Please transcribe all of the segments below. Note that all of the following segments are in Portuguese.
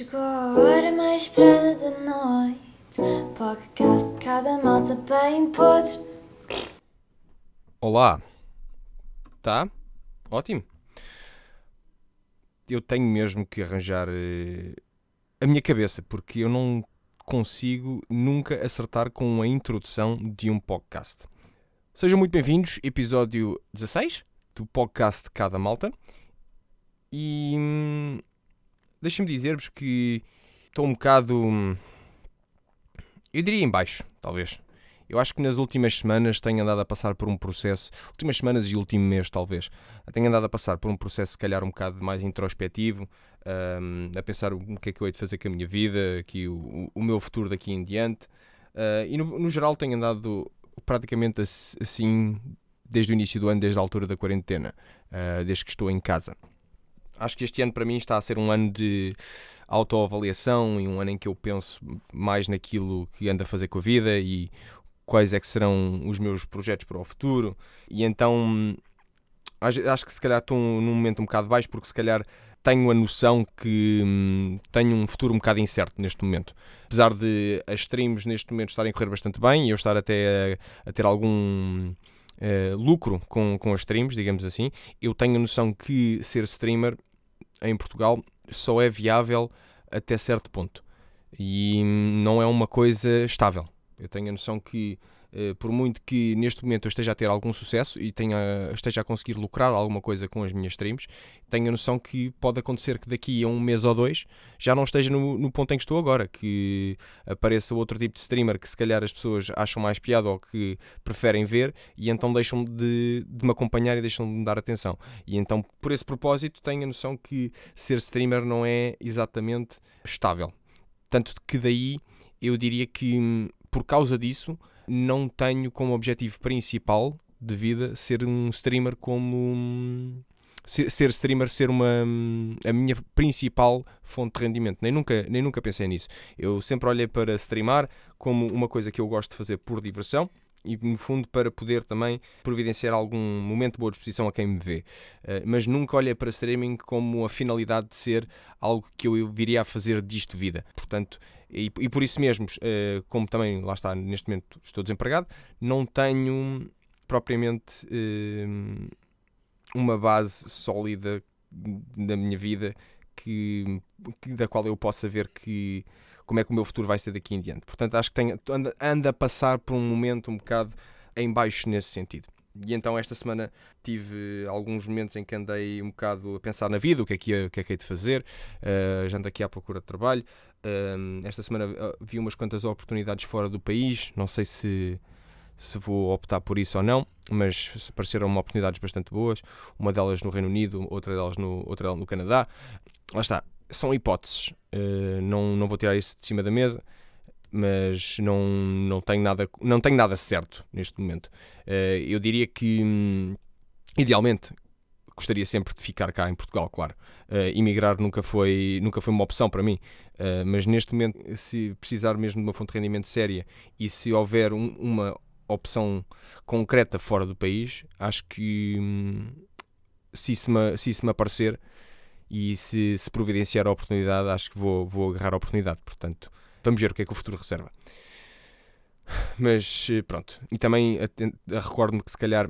Chegou a hora mais esperada da noite. Podcast de cada malta bem podre. Olá. Tá? Ótimo. Eu tenho mesmo que arranjar eh, a minha cabeça, porque eu não consigo nunca acertar com a introdução de um podcast. Sejam muito bem-vindos, episódio 16 do podcast de Cada Malta. E hum, deixem-me dizer-vos que estou um bocado. hum, Eu diria em baixo, talvez. Eu acho que nas últimas semanas tenho andado a passar por um processo, últimas semanas e último mês talvez, tenho andado a passar por um processo se calhar um bocado mais introspectivo, hum, a pensar o que é que eu hei de fazer com a minha vida, aqui o, o meu futuro daqui em diante. Ah, e no, no geral tenho andado praticamente ass- assim desde o início do ano, desde a altura da quarentena, ah, desde que estou em casa. Acho que este ano para mim está a ser um ano de autoavaliação e um ano em que eu penso mais naquilo que ando a fazer com a vida e quais é que serão os meus projetos para o futuro. E então acho que se calhar estou num momento um bocado baixo porque se calhar tenho a noção que hum, tenho um futuro um bocado incerto neste momento. Apesar de as streams neste momento estarem a correr bastante bem e eu estar até a, a ter algum eh, lucro com, com as streams, digamos assim, eu tenho a noção que ser streamer em Portugal só é viável até certo ponto. E não é uma coisa estável. Eu tenho a noção que, por muito que neste momento eu esteja a ter algum sucesso e tenha, esteja a conseguir lucrar alguma coisa com as minhas streams, tenho a noção que pode acontecer que daqui a um mês ou dois já não esteja no, no ponto em que estou agora, que apareça outro tipo de streamer que se calhar as pessoas acham mais piada ou que preferem ver e então deixam de, de me acompanhar e deixam de me dar atenção. E então, por esse propósito, tenho a noção que ser streamer não é exatamente estável. Tanto que daí eu diria que por causa disso não tenho como objetivo principal de vida ser um streamer como ser, streamer ser uma a minha principal fonte de rendimento. Nem nunca nem nunca pensei nisso. Eu sempre olhei para streamar como uma coisa que eu gosto de fazer por diversão e no fundo para poder também providenciar algum momento de boa disposição a quem me vê. Uh, mas nunca olhei para streaming como a finalidade de ser algo que eu viria a fazer disto vida. Portanto e, e por isso mesmo, eh, como também lá está, neste momento estou desempregado, não tenho propriamente eh, uma base sólida na minha vida que- da qual eu possa ver que como é que o meu futuro vai ser daqui em diante. Portanto, acho que tenho, anda, anda a passar por um momento um bocado em baixo nesse sentido. E então esta semana tive alguns momentos em que andei um bocado a pensar na vida, o que é que, o que, é que hei de fazer, eh, já ando aqui à procura de trabalho. Um, esta semana uh, vi umas quantas oportunidades fora do país, não sei se, se vou optar por isso ou não, mas pareceram oportunidades bastante boas. Uma delas no Reino Unido, outra delas no, outra delas no Canadá. Lá está, são hipóteses, uh, não, não vou tirar isso de cima da mesa, mas não, não, tenho, nada, não tenho nada certo neste momento. Uh, eu diria que, hum, idealmente, gostaria sempre de ficar cá em Portugal, claro. Uh, emigrar nunca foi, nunca foi uma opção para mim, Uh, mas neste momento, se precisar mesmo de uma fonte de rendimento séria e se houver um- uma opção concreta fora do país, acho que hum, se, isso me, se isso me aparecer e se, se providenciar a oportunidade, acho que vou, vou agarrar a oportunidade. Portanto, vamos ver o que é que o futuro reserva. Mas eh, pronto, e também recordo-me que se calhar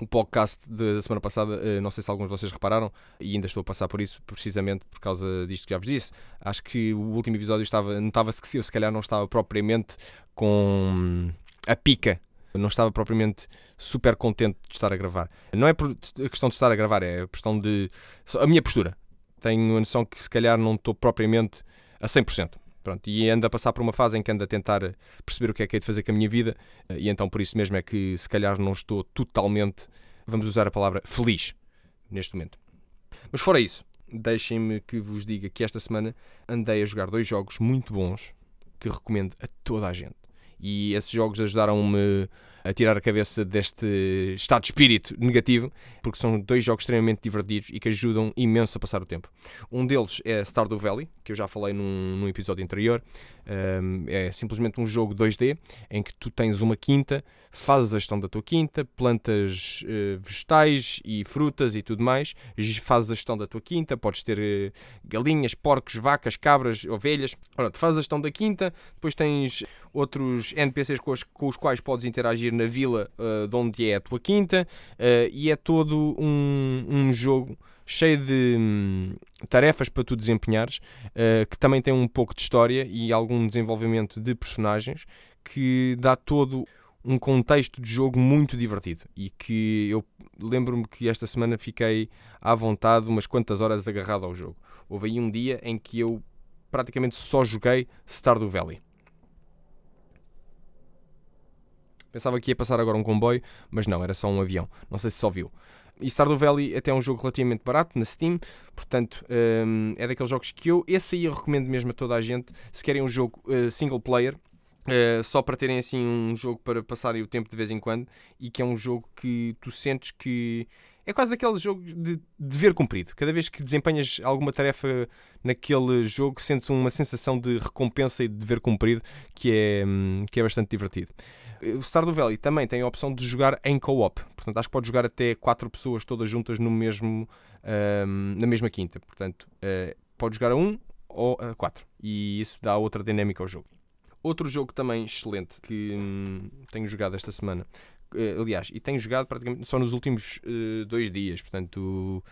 o podcast da semana passada, eh, não sei se alguns de vocês repararam, e ainda estou a passar por isso precisamente por causa disto que já vos disse. Acho que o último episódio estava, notava-se que eu se calhar não estava propriamente com a pica, não estava propriamente super contente de estar a gravar. Não é por a questão de estar a gravar, é a questão de a minha postura. Tenho a noção que se calhar não estou propriamente a 100%. Pronto, e ando a passar por uma fase em que ando a tentar perceber o que é que hei de fazer com a minha vida, e então por isso mesmo é que se calhar não estou totalmente, vamos usar a palavra, feliz neste momento. Mas fora isso, deixem-me que vos diga que esta semana andei a jogar dois jogos muito bons que recomendo a toda a gente. E esses jogos ajudaram-me a tirar a cabeça deste estado de espírito negativo, porque são dois jogos extremamente divertidos e que ajudam imenso a passar o tempo. Um deles é Stardew Valley, que eu já falei num, num episódio anterior. Um, é simplesmente um jogo 2D em que tu tens uma quinta, fazes a gestão da tua quinta, plantas uh, vegetais e frutas e tudo mais, fazes a gestão da tua quinta, podes ter uh, galinhas, porcos, vacas, cabras, ovelhas. Pronto, fazes a gestão da quinta, depois tens outros NPCs com os, com os quais podes interagir na vila uh, de onde é a tua quinta, e é todo um, um jogo cheio de hum, tarefas para tu desempenhares, uh, que também tem um pouco de história e algum desenvolvimento de personagens, que dá todo um contexto de jogo muito divertido e que eu lembro-me que esta semana fiquei à vontade umas quantas horas agarrado ao jogo. Houve aí um dia em que eu praticamente só joguei Stardew Valley. Pensava que ia passar agora um comboio, mas não, era só um avião. Não sei se só viu. E Stardew Valley até é um jogo relativamente barato na Steam, portanto um, é daqueles jogos que eu, esse aí eu recomendo mesmo a toda a gente, se querem um jogo uh, single player, uh, só para terem assim um jogo para passarem o tempo de vez em quando e que é um jogo que tu sentes que é quase aquele jogo de dever cumprido. Cada vez que desempenhas alguma tarefa naquele jogo, sentes uma sensação de recompensa e de dever cumprido que é, hum, que é bastante divertido. O Stardew Valley também tem a opção de jogar em co-op. Portanto, acho que pode jogar até 4 pessoas todas juntas no mesmo, um, na mesma quinta. Portanto, uh, pode jogar a 1 ou a 4. E isso dá outra dinâmica ao jogo. Outro jogo também excelente que hum, tenho jogado esta semana. Uh, aliás, e tenho jogado praticamente só nos últimos uh, dois dias. Portanto,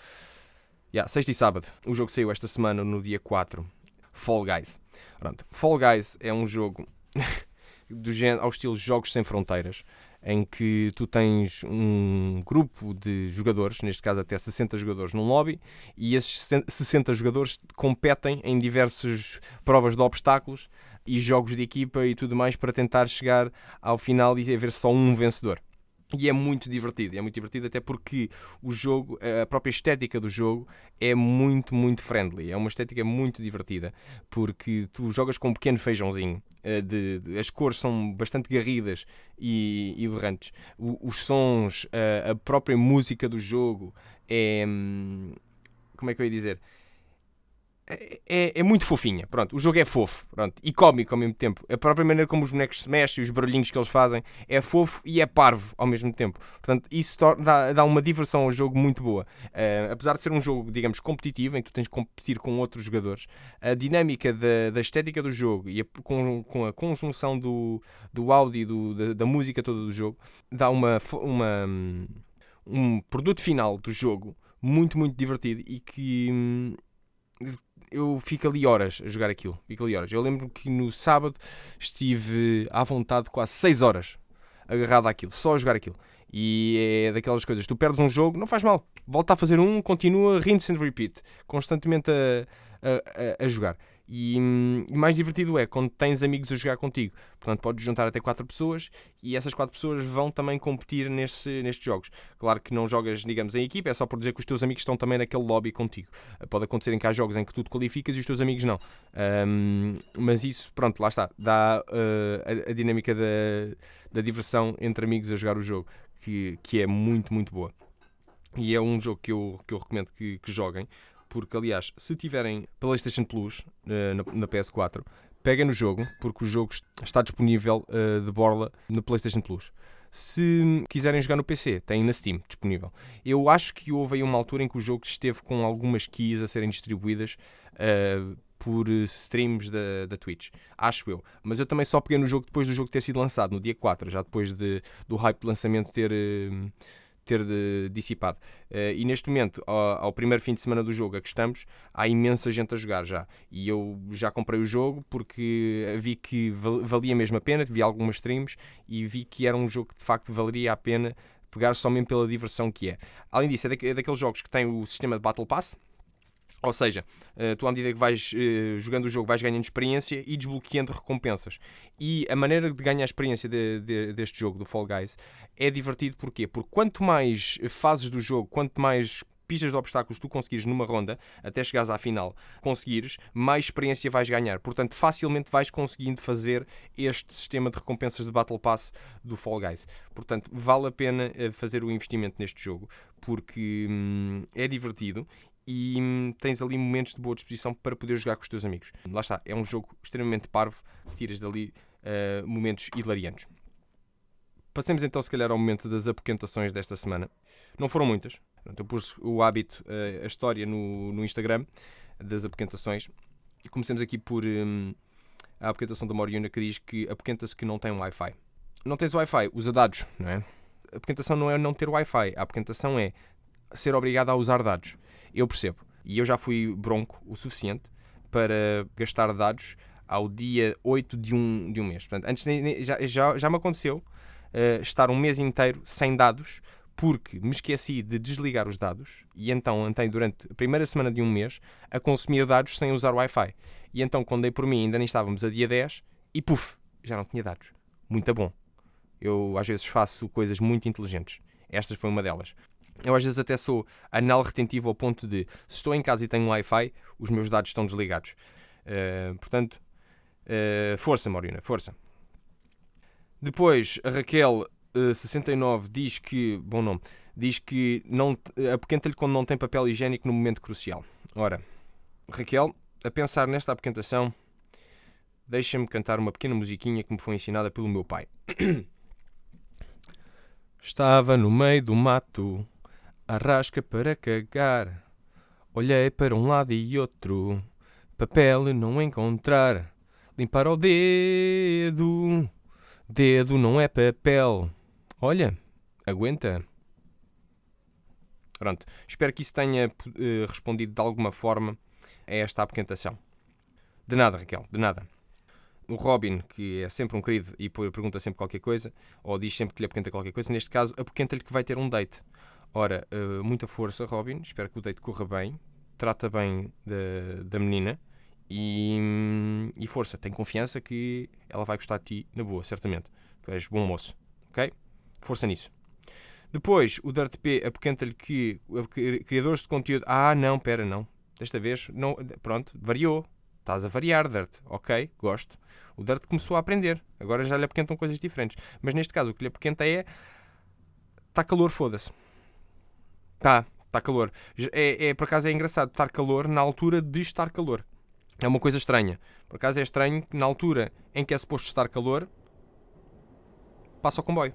yeah, sexta e sábado. O jogo saiu esta semana no dia 4. Fall Guys. Pronto, Fall Guys é um jogo do género, ao estilo Jogos Sem Fronteiras, em que tu tens um grupo de jogadores, neste caso até 60 jogadores num lobby, e esses 60 jogadores competem em diversas provas de obstáculos e jogos de equipa e tudo mais para tentar chegar ao final e haver só um vencedor. E é muito divertido, é muito divertido até porque o jogo, a própria estética do jogo é muito, muito friendly. É uma estética muito divertida porque tu jogas com um pequeno feijãozinho. Eh, de, de as cores são bastante garridas e, e berrantes. O, os sons, a, a própria música do jogo é. Hum, como é que eu ia dizer? É, é, é, muito fofinha. Pronto, o jogo é fofo pronto, e cómico ao mesmo tempo. A própria maneira como os bonecos se mexem, os barulhinhos que eles fazem, é fofo e é parvo ao mesmo tempo. Portanto, isso dá, dá uma diversão ao jogo muito boa. Uh, apesar de ser um jogo, digamos, competitivo, em que tu tens de competir com outros jogadores, a dinâmica da, da estética do jogo e a, com, com, a conjunção do, do áudio e do, da, da, música toda do jogo dá uma, uma, um produto final do jogo muito, muito divertido e que hum, eu fico ali horas a jogar aquilo. Fico ali horas. Eu lembro que no sábado estive à vontade quase 6 horas agarrado àquilo, só a jogar aquilo. E é daquelas coisas, tu perdes um jogo, não faz mal, volta a fazer um, continua, rinse and repeat, constantemente a, a, a jogar. E, e, mais divertido é quando tens amigos a jogar contigo. Portanto, podes juntar até 4 pessoas e essas 4 pessoas vão também competir neste, nestes jogos. Claro que não jogas, digamos, em equipa, é só por dizer que os teus amigos estão também naquele lobby contigo. Pode acontecer em que há jogos em que tu te qualificas e os teus amigos não. Um, mas isso, pronto, lá está. Dá uh, a, a, dinâmica da, da diversão entre amigos a jogar o jogo, que, que é muito, muito boa. E é um jogo que eu, que eu recomendo que, que joguem porque aliás, se tiverem PlayStation Plus uh, na, na, PS4, peguem no jogo, porque o jogo está disponível uh, de borla no PlayStation Plus. Se quiserem jogar no PC, tem na Steam disponível. Eu acho que houve aí uma altura em que o jogo esteve com algumas keys a serem distribuídas uh, por streams da, da Twitch. Acho eu. Mas eu também só peguei no jogo depois do jogo ter sido lançado, no dia 4, já depois de, do hype de lançamento ter. Uh, ter de, dissipado. Uh, e neste momento, ao, ao, primeiro fim de semana do jogo a que estamos, há imensa gente a jogar já. E eu já comprei o jogo porque vi que valia mesmo a pena, vi algumas streams e vi que era um jogo que de facto valeria a pena pegar só mesmo pela diversão que é. Além disso, é, é daqueles jogos que tem o sistema de Battle Pass, ou seja, eh, tu à medida que vais uh, jogando o jogo vais ganhando experiência e desbloqueando recompensas. E a maneira de ganhar a experiência de, de, deste jogo, do Fall Guys, é divertido porquê? Porque quanto mais fases do jogo, quanto mais pistas de obstáculos tu conseguires numa ronda, até chegares à final, conseguires, mais experiência vais ganhar. Portanto, facilmente vais conseguindo fazer este sistema de recompensas de Battle Pass do Fall Guys. Portanto, vale a pena eh, fazer o investimento neste jogo, porque hum, é divertido e hum, tens ali momentos de boa disposição para poder jogar com os teus amigos. Lá está, é um jogo extremamente parvo que tiras dali uh, momentos hilariantes. Passemos então, se calhar, ao momento das apoquentações desta semana. Não foram muitas. Eu pus o hábito, a história no, no Instagram das apoquentações. Comecemos aqui por um, a apoquentação da Moriuna que diz que apoquenta-se que não tem Wi-Fi. Não tens Wi-Fi, usa dados, não é? A apoquentação não é não ter Wi-Fi, a apoquentação é ser obrigado a usar dados. Eu percebo. E eu já fui bronco o suficiente para gastar dados ao dia 8 de um, de um mês. Portanto, antes já, já, já me aconteceu uh, estar um mês inteiro sem dados porque me esqueci de desligar os dados e então andei durante a primeira semana de um mês a consumir dados sem usar Wi-Fi. E então, quando dei por mim, ainda nem estávamos a dia 10 e puf, já não tinha dados. Muito bom. Eu às vezes faço coisas muito inteligentes. Esta foi uma delas. Eu às vezes até sou anal retentivo ao ponto de se estou em casa e tenho Wi-Fi, os meus dados estão desligados. Uh, portanto, uh, força, Morina, força. Depois, a Raquel 69 eh, diz que, bom nome, diz que não, apoquenta-lhe quando não tem papel higiênico no momento crucial. Ora, Raquel, a pensar nesta apoquentação, deixa-me cantar uma pequena musiquinha que me foi ensinada pelo meu pai. Estava no meio do mato, arrasca para cagar. Olhei para um lado e outro, papel não encontrar. Limpar o dedo, dedo não é papel. Olha, aguenta. Pronto, espero que isso tenha uh, respondido de alguma forma a esta apoquentação. De nada, Raquel, de nada. O Robin, que é sempre um querido e pergunta sempre qualquer coisa, ou diz sempre que lhe apoquenta qualquer coisa, neste caso, apoquenta-lhe que vai ter um date. Ora, uh, muita força, Robin, espero que o date corra bem, trata bem da, da menina e, e força, tem confiança que ela vai gostar de ti na boa, certamente. Tu és bom moço, ok? Força nisso. Depois, o DartP apoquenta-lhe que criadores de conteúdo. Ah, não, pera, não. Desta vez, não, pronto, variou. Estás a variar, Dart. Ok, gosto. O Dart começou a aprender. Agora já lhe apoquentam coisas diferentes. Mas neste caso, o que lhe apoquenta é. Está calor, foda-se. Tá, está calor. É, é, por acaso é engraçado estar calor na altura de estar calor. É uma coisa estranha. Por acaso é estranho que na altura em que é suposto estar calor, passa o comboio.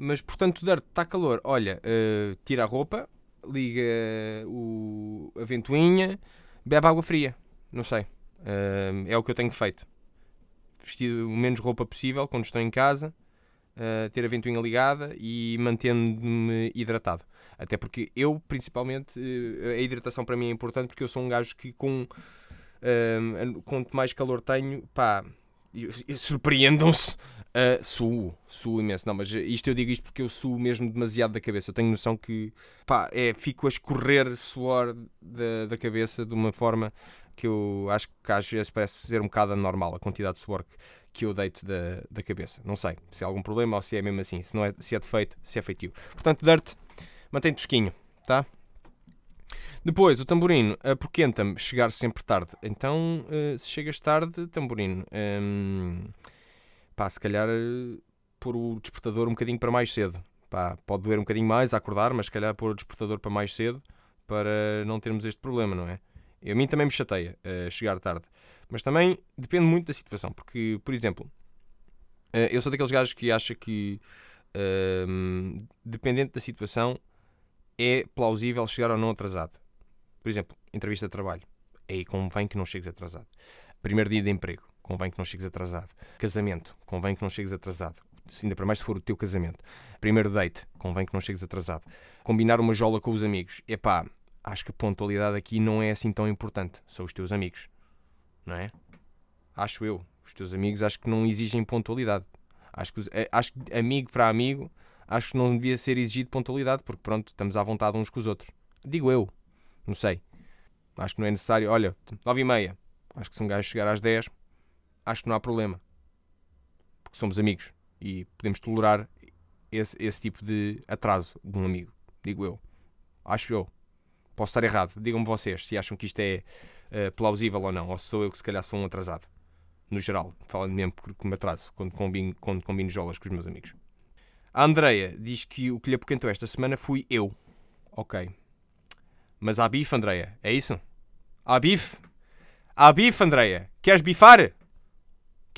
Mas portanto, Dirt, está calor. Olha, uh, tira a roupa, liga o, a ventoinha, bebe água fria. Não sei. Uh, é o que eu tenho feito. Vestido o menos roupa possível quando estou em casa, uh, ter a ventoinha ligada e mantendo-me hidratado. Até porque eu, principalmente, a hidratação para mim é importante porque eu sou um gajo que com quanto mais calor tenho, pá, surpreendam-se Uh, suo, suo imenso. Não, mas isto eu digo isto porque eu suo mesmo demasiado da cabeça. Eu tenho noção que pá, é, fico a escorrer suor da, da cabeça de uma forma que eu acho que às vezes parece ser um bocado anormal a quantidade de suor que, que eu deito da, da cabeça. Não sei se é algum problema ou se é mesmo assim. Se, não é, se é defeito, se é feitio. Portanto, Dirt, mantém tosquinho, tá? Depois, o tamborino apoquenta-me chegar sempre tarde. Então, uh, se chegas tarde, tamborino. Um, pá, se calhar pôr o despertador um bocadinho para mais cedo. Pá, pode doer um bocadinho mais a acordar, mas se calhar pôr o despertador para mais cedo para não termos este problema, não é? E a mim também me chateia uh, chegar tarde. Mas também depende muito da situação, porque, por exemplo, uh, eu sou daqueles gajos que acha que, uh, dependente da situação, é plausível chegar ou não atrasado. Por exemplo, entrevista de trabalho. Aí convém que não chegues atrasado. Primeiro dia de emprego convém que não chegues atrasado. Casamento, convém que não chegues atrasado. Ainda para mais se for o teu casamento. Primeiro date, convém que não chegues atrasado. Combinar uma jola com os amigos. Epá, acho que a pontualidade aqui não é assim tão importante. São os teus amigos. Não é? Acho eu. Os teus amigos acho que não exigem pontualidade. Acho que, acho que amigo para amigo, acho que não devia ser exigido pontualidade, porque pronto, estamos à vontade uns com os outros. Digo eu. Não sei. Acho que não é necessário. Olha, 9 e meia. Acho que se um gajo chegar às 10, acho que não há problema. Porque somos amigos e podemos tolerar esse, esse tipo de atraso de um amigo, digo eu. Acho eu. Posso estar errado. Digam-me vocês se acham que isto é uh, plausível ou não, ou se sou eu que se calhar sou um atrasado. No geral, falando mesmo porque me atraso quando combino, quando combino jolas com os meus amigos. A Andreia diz que o que lhe apoquentou esta semana fui eu. Ok. Mas há bife, Andreia? É isso? Há bife? Há bife, Andreia? Queres bifar?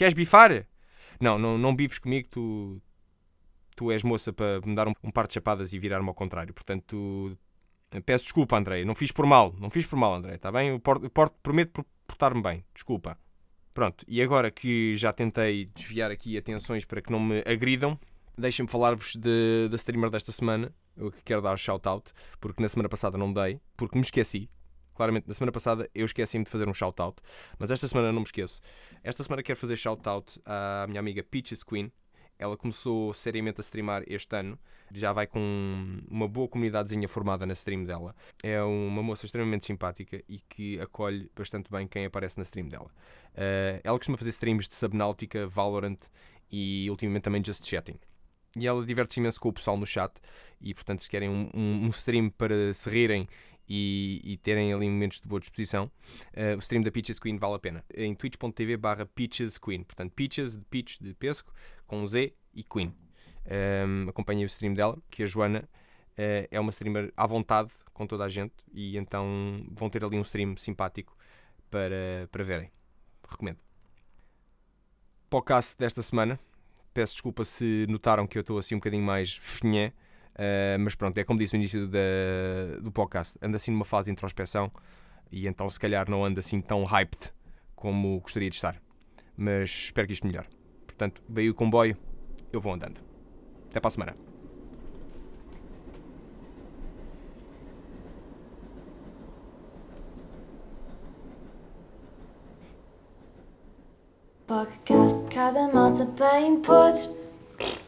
Queres bifar? Não, não, não bifes comigo, tu, tu és moça para me dar um, um par de chapadas e virar-me ao contrário. Portanto, tu, peço desculpa, André. Não fiz por mal. Não fiz por mal, André. Está bem? Eu porto, porto, prometo portar-me bem. Desculpa. Pronto. E agora que já tentei desviar aqui atenções para que não me agridam, deixem-me falar-vos de, da streamer desta semana. Eu quero dar shout-out, porque na semana passada não dei, porque me esqueci. Claramente, na semana passada eu esqueci-me de fazer um shout-out, mas esta semana não me esqueço. Esta semana quero fazer shout-out à minha amiga Peaches Queen, ela começou seriamente a streamar este ano. Já vai com uma boa comunidadezinha formada na stream dela. É uma moça extremamente simpática e que acolhe bastante bem quem aparece na stream dela. Uh, ela costuma fazer streams de Subnautica, Valorant e ultimamente também Just Chatting. E ela diverte-se imenso com o pessoal no chat. E portanto, se querem um, um, um stream para se rirem e, e, terem ali momentos de boa disposição, uh, o stream da Peaches Queen vale a pena. Em twitch.tv barra Peaches Queen. Portanto, Peaches de Peach de pesco, com Z e Queen. Um, ehm, acompanhei o stream dela, que a Joana uh, é uma streamer à vontade com toda a gente e então vão ter ali um stream simpático para, para verem. Recomendo. Podcast desta semana. Peço desculpa se notaram que eu estou assim um bocadinho mais finhé. Uh, mas pronto, é como disse no início da, do podcast, anda assim numa fase de introspeção e então se calhar não anda assim tão hyped como gostaria de estar. Mas espero que isto melhore. Portanto, veio o comboio, eu vou andando. Até para a semana. Podcast cada malta bem podre